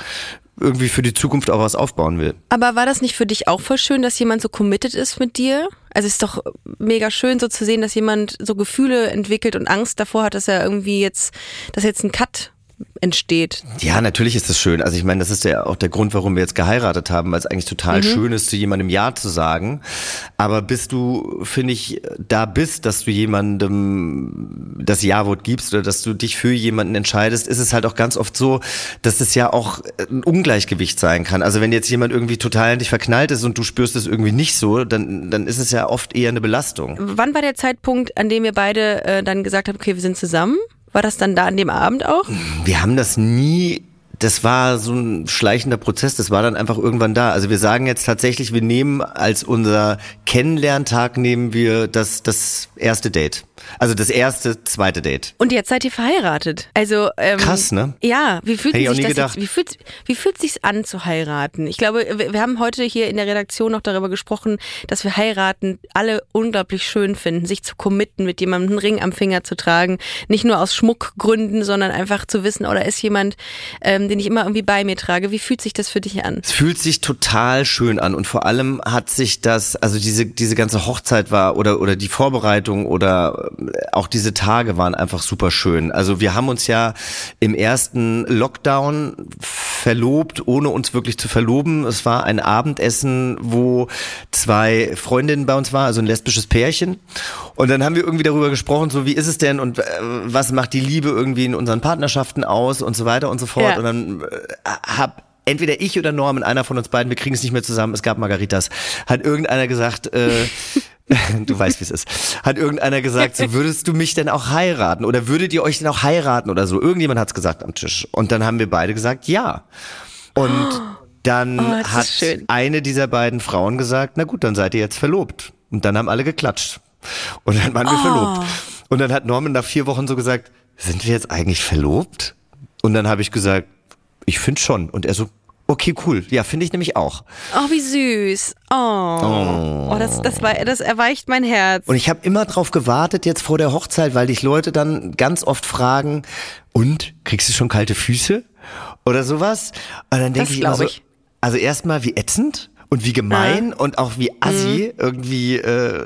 irgendwie für die Zukunft auch was aufbauen will. Aber war das nicht für dich auch voll schön, dass jemand so committed ist mit dir? Also es ist doch mega schön so zu sehen, dass jemand so Gefühle entwickelt und Angst davor hat, dass er irgendwie jetzt, dass jetzt ein Cut entsteht. Ja, natürlich ist das schön. Also ich meine, das ist ja auch der Grund, warum wir jetzt geheiratet haben, weil es eigentlich total schön ist, zu jemandem Ja zu sagen. Aber bis du, finde ich, da bist, dass du jemandem das Ja-Wort gibst oder dass du dich für jemanden entscheidest, ist es halt auch ganz oft so, dass es ja auch ein Ungleichgewicht sein kann. Also wenn jetzt jemand irgendwie total in dich verknallt ist und du spürst es irgendwie nicht so, dann, dann ist es ja oft eher eine Belastung. Wann war der Zeitpunkt, an dem ihr beide äh, dann gesagt habt, okay, wir sind zusammen? War das dann da an dem Abend auch? Wir haben das nie, das war so ein schleichender Prozess, das war dann einfach irgendwann da. Also wir sagen jetzt tatsächlich, wir nehmen als unser Kennenlerntag nehmen wir das, das erste Date. Also das erste, zweite Date. Und jetzt seid ihr verheiratet. Also ähm, Krass, ne? Ja, wie fühlt Hätte sich nie das gedacht. jetzt, wie fühlt wie fühlt sich's an zu heiraten? Ich glaube, wir, wir haben heute hier in der Redaktion noch darüber gesprochen, dass wir heiraten alle unglaublich schön finden, sich zu committen, mit jemandem einen Ring am Finger zu tragen, nicht nur aus Schmuckgründen, sondern einfach zu wissen, oh, da ist jemand, ähm, den ich immer irgendwie bei mir trage. Wie fühlt sich das für dich an? Es fühlt sich total schön an und vor allem hat sich das, also diese, diese ganze Hochzeit war oder, oder die Vorbereitung oder äh, auch diese Tage waren einfach super schön. Also wir haben uns ja im ersten Lockdown verlobt, ohne uns wirklich zu verloben. Es war ein Abendessen, wo zwei Freundinnen bei uns waren, also ein lesbisches Pärchen. Und dann haben wir irgendwie darüber gesprochen, so wie ist es denn und äh, was macht die Liebe irgendwie in unseren Partnerschaften aus und so weiter und so fort. Ja. Und dann äh, hab entweder ich oder Norman, einer von uns beiden, wir kriegen es nicht mehr zusammen, es gab Margaritas, hat irgendeiner gesagt, äh, du weißt, wie es ist, hat irgendeiner gesagt, so würdest du mich denn auch heiraten oder würdet ihr euch denn auch heiraten oder so? Irgendjemand hat es gesagt am Tisch. Und dann haben wir beide gesagt, ja. Und dann Oh, hat eine dieser beiden Frauen gesagt, na gut, dann seid ihr jetzt verlobt. Und dann haben alle geklatscht. Und dann waren wir Oh. verlobt. Und dann hat Norman nach vier Wochen so gesagt, sind wir jetzt eigentlich verlobt? Und dann habe ich gesagt, ich finde schon. Und er so, okay, cool. Ja, finde ich nämlich auch. Oh, wie süß. Oh, oh. das, das, war, das erweicht mein Herz. Und ich habe immer drauf gewartet jetzt vor der Hochzeit, weil dich Leute dann ganz oft fragen, und kriegst du schon kalte Füße oder sowas? Und dann denke ich immer so, ich. also erstmal wie ätzend und wie gemein und auch wie assi irgendwie äh,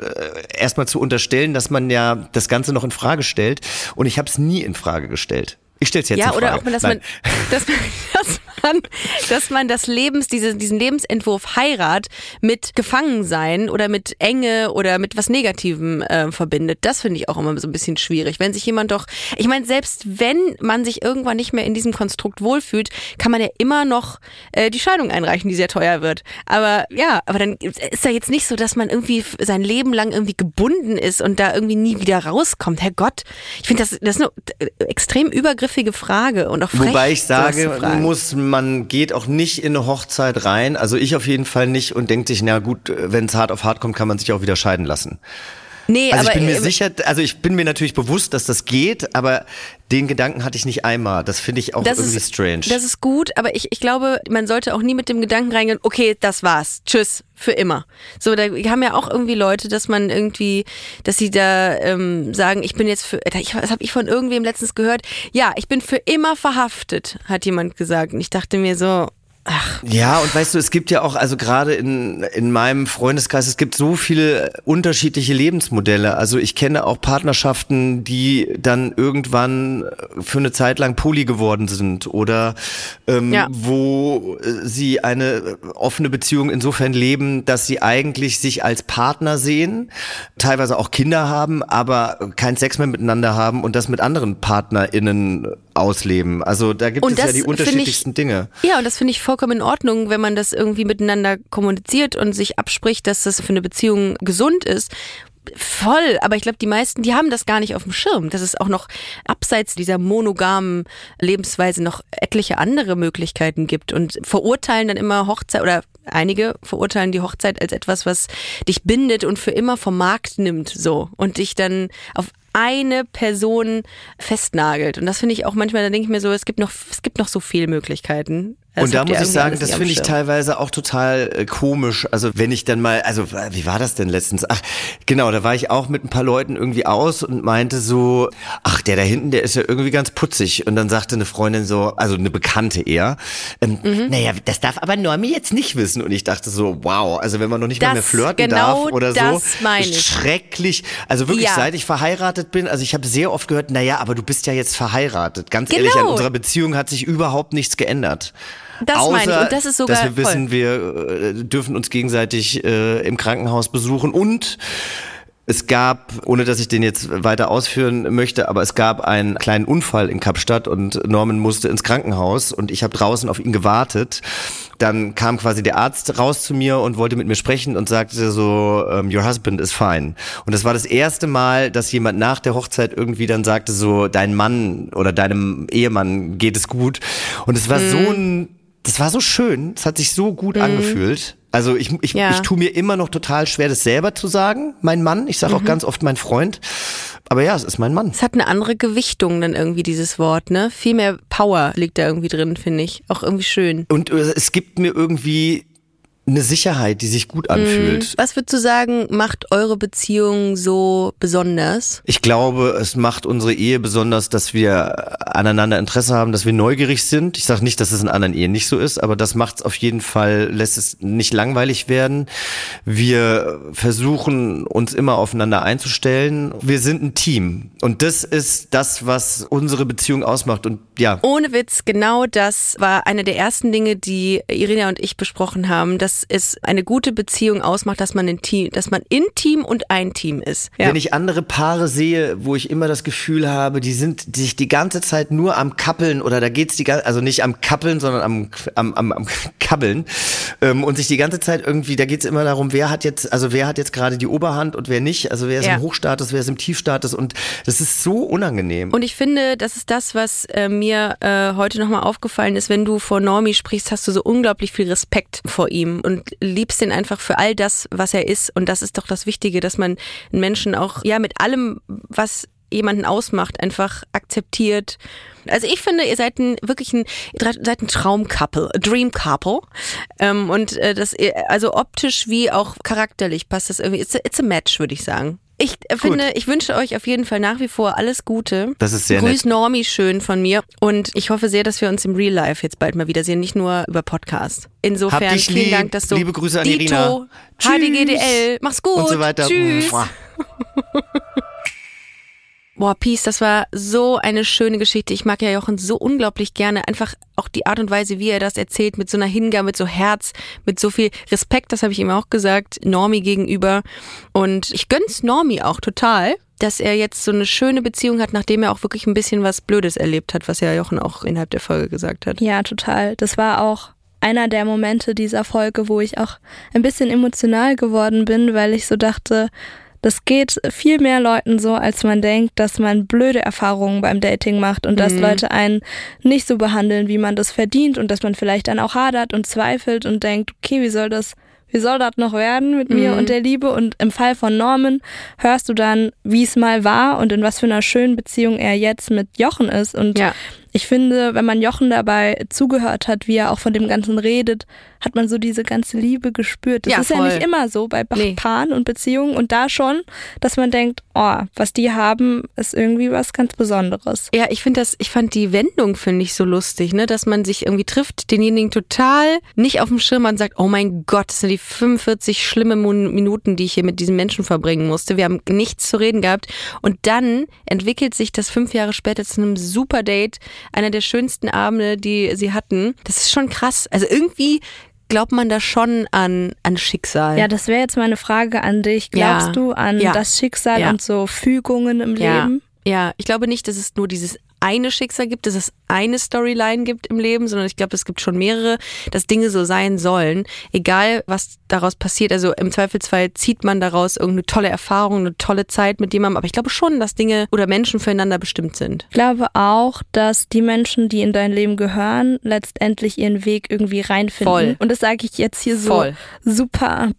erstmal zu unterstellen, dass man ja das Ganze noch in Frage stellt. Und ich habe es nie in Frage gestellt. Ich stell's jetzt ja, oder Frage. auch, dass Nein. man, dass man, dass man, dass man das Lebens, diese, diesen Lebensentwurf Heirat mit Gefangensein oder mit Enge oder mit was Negativem äh, verbindet. Das finde ich auch immer so ein bisschen schwierig. Wenn sich jemand doch, ich meine, selbst wenn man sich irgendwann nicht mehr in diesem Konstrukt wohlfühlt, kann man ja immer noch äh, die Scheidung einreichen, die sehr teuer wird. Aber ja, aber dann ist ja jetzt nicht so, dass man irgendwie sein Leben lang irgendwie gebunden ist und da irgendwie nie wieder rauskommt. Herrgott, ich finde das, das ist eine äh, extrem übergriffige Frage und auch frech, Wobei ich sage, muss, man geht auch nicht in eine Hochzeit rein, also ich auf jeden Fall nicht und denkt sich, na gut, wenn es hart auf hart kommt, kann man sich auch wieder scheiden lassen. Nee, Also aber ich bin mir äh, sicher, also ich bin mir natürlich bewusst, dass das geht, aber den Gedanken hatte ich nicht einmal. Das finde ich auch das irgendwie ist, strange. Das ist gut, aber ich, ich glaube, man sollte auch nie mit dem Gedanken reingehen, okay, das war's, tschüss, für immer. So, da haben ja auch irgendwie Leute, dass man irgendwie, dass sie da ähm, sagen, ich bin jetzt für, ich, das habe ich von irgendwem letztens gehört, ja, ich bin für immer verhaftet, hat jemand gesagt. Und ich dachte mir so, ach, Ja, und weißt du, es gibt ja auch, also gerade in, in meinem Freundeskreis, es gibt so viele unterschiedliche Lebensmodelle. Also ich kenne auch Partnerschaften, die dann irgendwann für eine Zeit lang poly geworden sind oder ähm, Ja. wo äh, sie eine offene Beziehung insofern leben, dass sie eigentlich sich als Partner sehen, teilweise auch Kinder haben, aber keinen Sex mehr miteinander haben und das mit anderen PartnerInnen ausleben. Also da gibt Und es ja die finde ich- unterschiedlichsten Dinge. Ja, und das finde ich vollkommen in Ordnung, wenn man das irgendwie miteinander kommuniziert und sich abspricht, dass das für eine Beziehung gesund ist. Voll, aber ich glaube, die meisten, die haben das gar nicht auf dem Schirm, dass es auch noch abseits dieser monogamen Lebensweise noch etliche andere Möglichkeiten gibt und verurteilen dann immer Hochzeit oder einige verurteilen die Hochzeit als etwas, was dich bindet und für immer vom Markt nimmt, so und dich dann auf eine Person festnagelt. Und das finde ich auch manchmal, da denke ich mir so, es gibt noch, es gibt noch so viele Möglichkeiten. Das und da muss ich sagen, das finde ich teilweise auch total äh, komisch. Also wenn ich dann mal, also wie war das denn letztens? Ach, genau, da war ich auch mit ein paar Leuten irgendwie aus und meinte so, ach, der da hinten, der ist ja irgendwie ganz putzig. Und dann sagte eine Freundin so, also eine Bekannte eher, ähm, Mhm. naja, das darf aber Normi jetzt nicht wissen. Und ich dachte so, wow, also wenn man noch nicht mal Das- mehr flirten genau darf oder so, ich. schrecklich. Also wirklich, Ja. seit ich verheiratet bin, also ich habe sehr oft gehört, naja, aber du bist ja jetzt verheiratet. Ganz ehrlich, an Genau. unserer Beziehung hat sich überhaupt nichts geändert. Das Außer, meine ich. Und das ist sogar dass wir voll. wissen, wir äh, dürfen uns gegenseitig äh, im Krankenhaus besuchen und es gab, ohne dass ich den jetzt weiter ausführen möchte, aber es gab einen kleinen Unfall in Kapstadt und Norman musste ins Krankenhaus und ich habe draußen auf ihn gewartet. Dann kam quasi der Arzt raus zu mir und wollte mit mir sprechen und sagte so, ähm, your husband is fine. Und das war das erste Mal, dass jemand nach der Hochzeit irgendwie dann sagte so, dein Mann oder deinem Ehemann geht es gut. Und es war so Mhm. ein, das war so schön, es hat sich so gut angefühlt. Also ich, ich, Ja. ich tue mir immer noch total schwer, das selber zu sagen, mein Mann. Ich sage auch ganz oft mein Freund. Aber ja, es ist mein Mann. Es hat eine andere Gewichtung dann irgendwie, dieses Wort, ne? Viel mehr Power liegt da irgendwie drin, finde ich. Auch irgendwie schön. Und äh, es gibt mir irgendwie eine Sicherheit, die sich gut anfühlt. Was würdest du sagen, macht eure Beziehung so besonders? Ich glaube, es macht unsere Ehe besonders, dass wir aneinander Interesse haben, dass wir neugierig sind. Ich sage nicht, dass es in anderen Ehen nicht so ist, aber das macht es auf jeden Fall, lässt es nicht langweilig werden. Wir versuchen uns immer aufeinander einzustellen. Wir sind ein Team und das ist das, was unsere Beziehung ausmacht. Und ja, Ohne Witz, genau das war eine der ersten Dinge, die Irina und ich besprochen haben, dass es eine gute Beziehung ausmacht, dass man ein Team, dass man in Team und ein Team ist. Ja. Wenn ich andere Paare sehe, wo ich immer das Gefühl habe, die sind sich die ganze Zeit nur am Kappeln oder da geht's die ganze, also nicht am Kappeln, sondern am, am, am, am Kabbeln ähm, und sich die ganze Zeit irgendwie, da geht's immer darum, wer hat jetzt, also wer hat jetzt gerade die Oberhand und wer nicht, also wer ist Ja. im Hochstatus, wer ist im Tiefstatus und das ist so unangenehm. Und ich finde, das ist das, was äh, mir äh, heute nochmal aufgefallen ist. Wenn du vor Normi sprichst, hast du so unglaublich viel Respekt vor ihm und liebst ihn einfach für all das, was er ist. Und das ist doch das Wichtige, dass man einen Menschen auch, ja, mit allem, was jemanden ausmacht, einfach akzeptiert. Also ich finde, ihr seid ein wirklich ein, ihr seid ein Traumcouple, Dream Couple. Ähm, und äh, das, also optisch wie auch charakterlich passt das irgendwie. It's a, it's a match, würde ich sagen. Ich äh, finde, ich wünsche euch auf jeden Fall nach wie vor alles Gute. Das ist sehr Grüß nett. Normi schön von mir und ich hoffe sehr, dass wir uns im Real Life jetzt bald mal wiedersehen, nicht nur über Podcast. Insofern vielen lieb. Dank, dass du Liebe Grüße an Dito, Irina. HDGDL, mach's gut, und so weiter. tschüss. Boah, Peace, das war so eine schöne Geschichte. Ich mag ja Jochen so unglaublich gerne. Einfach auch die Art und Weise, wie er das erzählt, mit so einer Hingabe, mit so Herz, mit so viel Respekt, das habe ich ihm auch gesagt, Normi gegenüber. Und ich gönn's Normi auch total, dass er jetzt so eine schöne Beziehung hat, nachdem er auch wirklich ein bisschen was Blödes erlebt hat, was ja Jochen auch innerhalb der Folge gesagt hat. Ja, total. Das war auch einer der Momente dieser Folge, wo ich auch ein bisschen emotional geworden bin, weil ich so dachte, das geht viel mehr Leuten so, als man denkt, dass man blöde Erfahrungen beim Dating macht und dass Leute einen nicht so behandeln, wie man das verdient und dass man vielleicht dann auch hadert und zweifelt und denkt, okay, wie soll das, wie soll das noch werden mit mir und der Liebe? Und im Fall von Norman hörst du dann, wie es mal war und in was für einer schönen Beziehung er jetzt mit Jochen ist und Ja. Ich finde, wenn man Jochen dabei zugehört hat, wie er auch von dem Ganzen redet, hat man so diese ganze Liebe gespürt. Das Ja, ist ja voll. nicht immer so bei Nee. Paaren und Beziehungen und da schon, dass man denkt, oh, was die haben, ist irgendwie was ganz Besonderes. Ja, ich finde das, ich fand die Wendung, finde ich, so lustig, ne, dass man sich irgendwie trifft, denjenigen total nicht auf dem Schirm und sagt, oh mein Gott, das sind die 45 schlimme Minuten, die ich hier mit diesem Menschen verbringen musste. Wir haben nichts zu reden gehabt. Und dann entwickelt sich das fünf Jahre später zu einem super Date, einer der schönsten Abende, die sie hatten. Das ist schon krass. Also irgendwie glaubt man da schon an, an Schicksal. Ja, das wäre jetzt meine Frage an dich. Glaubst Ja. du an Ja. das Schicksal und so Fügungen im. Leben? Ja, ich glaube nicht, dass es nur dieses eine Schicksal gibt, dass es eine Storyline gibt im Leben, sondern ich glaube, es gibt schon mehrere, dass Dinge so sein sollen. Egal, was daraus passiert. Also im Zweifelsfall zieht man daraus irgendeine tolle Erfahrung, eine tolle Zeit mit jemandem. Aber ich glaube schon, dass Dinge oder Menschen füreinander bestimmt sind. Ich glaube auch, dass die Menschen, die in dein Leben gehören, letztendlich ihren Weg irgendwie reinfinden. Voll. Und das sage ich jetzt hier so Voll. super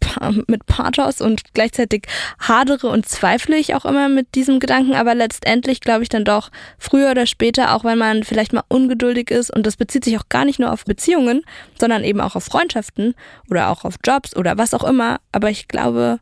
mit Pathos und gleichzeitig hadere und zweifle ich auch immer mit diesem Gedanken. Aber letztendlich glaube ich dann doch früher oder später, auch wenn man vielleicht mal ungeduldig ist, und das bezieht sich auch gar nicht nur auf Beziehungen, sondern eben auch auf Freundschaften oder auch auf Jobs oder was auch immer. Aber ich glaube,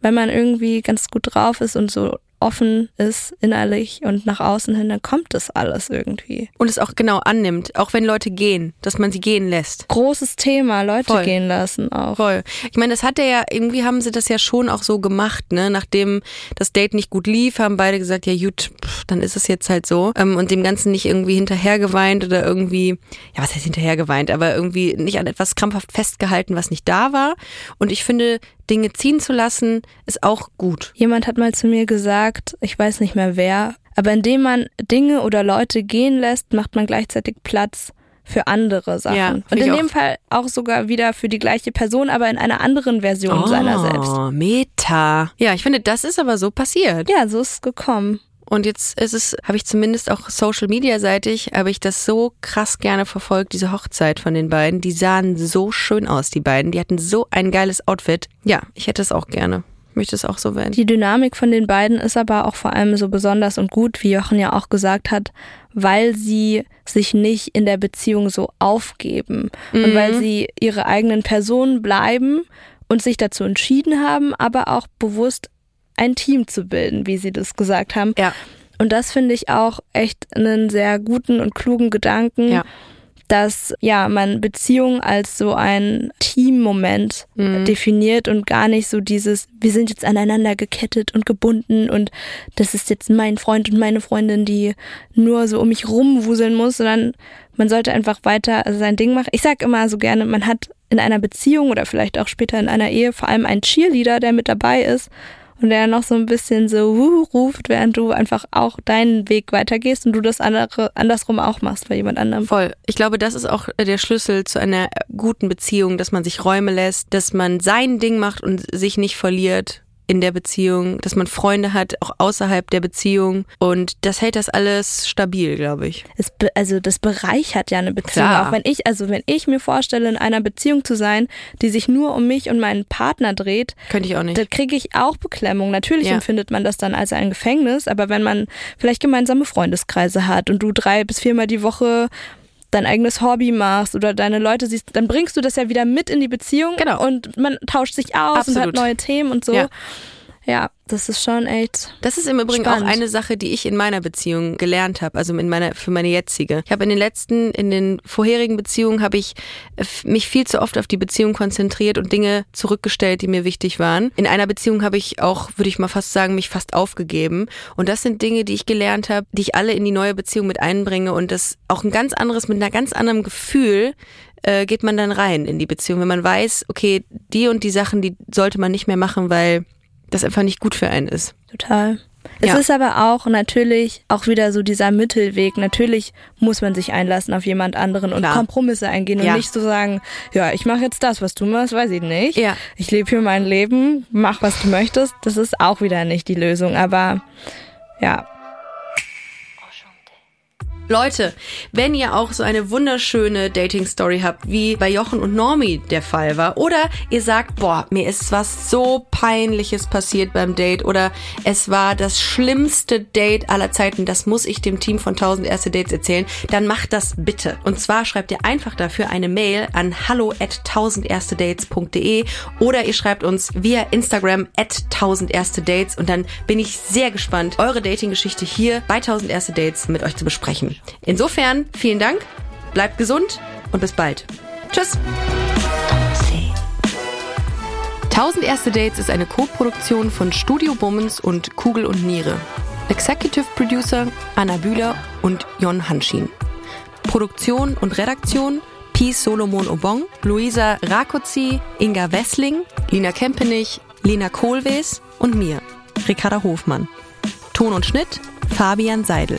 wenn man irgendwie ganz gut drauf ist und so offen ist innerlich und nach außen hin, dann kommt das alles irgendwie. Und es auch genau annimmt, auch wenn Leute gehen, dass man sie gehen lässt. Großes Thema, Leute Voll. gehen lassen auch. Voll. Ich meine, das hat er ja, irgendwie haben sie das ja schon auch so gemacht, ne? Nachdem das Date nicht gut lief, haben beide gesagt, ja gut, pff, dann ist es jetzt halt so. Ähm, und dem Ganzen nicht irgendwie hinterhergeweint oder irgendwie, ja, was heißt hinterhergeweint, aber irgendwie nicht an etwas krampfhaft festgehalten, was nicht da war. Und ich finde, Dinge ziehen zu lassen, ist auch gut. Jemand hat mal zu mir gesagt, ich weiß nicht mehr wer, aber indem man Dinge oder Leute gehen lässt, macht man gleichzeitig Platz für andere Sachen. Ja, und in dem Fall auch sogar wieder für die gleiche Person, aber in einer anderen Version seiner selbst. Oh, Meta. Ja, ich finde, das ist aber so passiert. Ja, so ist es gekommen. Und jetzt ist es, habe ich zumindest auch Social Media seitig, habe ich das so krass gerne verfolgt, diese Hochzeit von den beiden. Die sahen so schön aus, die beiden. Die hatten so ein geiles Outfit. Ja, ich hätte es auch gerne. Ich möchte es auch so werden. Die Dynamik von den beiden ist aber auch vor allem so besonders und gut, wie Jochen ja auch gesagt hat, weil sie sich nicht in der Beziehung so aufgeben und weil sie ihre eigenen Personen bleiben und sich dazu entschieden haben, aber auch bewusst ein Team zu bilden, wie sie das gesagt haben. Ja. Und das finde ich auch echt einen sehr guten und klugen Gedanken, Ja. dass ja man Beziehung als so ein Teammoment Mhm. definiert und gar nicht so dieses, wir sind jetzt aneinander gekettet und gebunden und das ist jetzt mein Freund und meine Freundin, die nur so um mich rumwuseln muss, sondern man sollte einfach weiter sein Ding machen. Ich sag immer so gerne, man hat in einer Beziehung oder vielleicht auch später in einer Ehe vor allem einen Cheerleader, der mit dabei ist und der noch so ein bisschen so wuh ruft, während du einfach auch deinen Weg weitergehst und du das andere andersrum auch machst bei jemand anderem. Voll. Ich glaube, das ist auch der Schlüssel zu einer guten Beziehung, dass man sich Räume lässt, dass man sein Ding macht und sich nicht verliert in der Beziehung, dass man Freunde hat, auch außerhalb der Beziehung. Und das hält das alles stabil, glaube ich. Es also das bereichert ja eine Beziehung. Klar. Auch wenn ich, also wenn ich mir vorstelle, in einer Beziehung zu sein, die sich nur um mich und meinen Partner dreht, Könnte ich auch nicht. da kriege ich auch Beklemmung. Natürlich Ja. empfindet man das dann als ein Gefängnis, aber wenn man vielleicht gemeinsame Freundeskreise hat und du drei bis viermal die Woche dein eigenes Hobby machst oder deine Leute siehst, dann bringst du das ja wieder mit in die Beziehung Genau. und man tauscht sich aus und Absolut. hat neue Themen und so. Ja. Ja, das ist schon echt. Das ist im Übrigen Spannend. auch eine Sache, die ich in meiner Beziehung gelernt habe, also in meiner für meine jetzige. Ich habe in den letzten, in den vorherigen Beziehungen habe ich äh, mich viel zu oft auf die Beziehung konzentriert und Dinge zurückgestellt, die mir wichtig waren. In einer Beziehung habe ich auch, würde ich mal fast sagen, mich fast aufgegeben. Und das sind Dinge, die ich gelernt habe, die ich alle in die neue Beziehung mit einbringe und das auch ein ganz anderes mit einer ganz anderem Gefühl äh, geht man dann rein in die Beziehung, wenn man weiß, okay, die und die Sachen, die sollte man nicht mehr machen, weil das einfach nicht gut für einen ist. Total. Es Ja. ist aber auch natürlich auch wieder so dieser Mittelweg. Natürlich muss man sich einlassen auf jemand anderen und Klar. Kompromisse eingehen Ja. und nicht so sagen, ja, ich mache jetzt das, was du machst, weiß ich nicht. Ja. Ich lebe hier mein Leben, mach was du möchtest. Das ist auch wieder nicht die Lösung, aber ja, Leute, wenn ihr auch so eine wunderschöne Dating-Story habt, wie bei Jochen und Normi der Fall war, oder ihr sagt, boah, mir ist was so peinliches passiert beim Date, oder es war das schlimmste Date aller Zeiten, das muss ich dem Team von 1000 erste Dates erzählen, dann macht das bitte. Und zwar schreibt ihr einfach dafür eine Mail an hallo at 1000erstedates.de oder ihr schreibt uns via Instagram at 1000 erste Dates und dann bin ich sehr gespannt, eure Dating-Geschichte hier bei 1000 erste Dates mit euch zu besprechen. Insofern, vielen Dank, bleibt gesund und bis bald. Tschüss! 1000 erste Dates ist eine Co-Produktion von Studio Bummens und Kugel und Niere. Executive Producer Anna Bühler und Jon Hanschin. Produktion und Redaktion Pi Solomon Obong, Luisa Rakozzi, Inga Wessling, Lina Kempenich, Lina Kohlwees und mir, Ricarda Hofmann. Ton und Schnitt Fabian Seidel.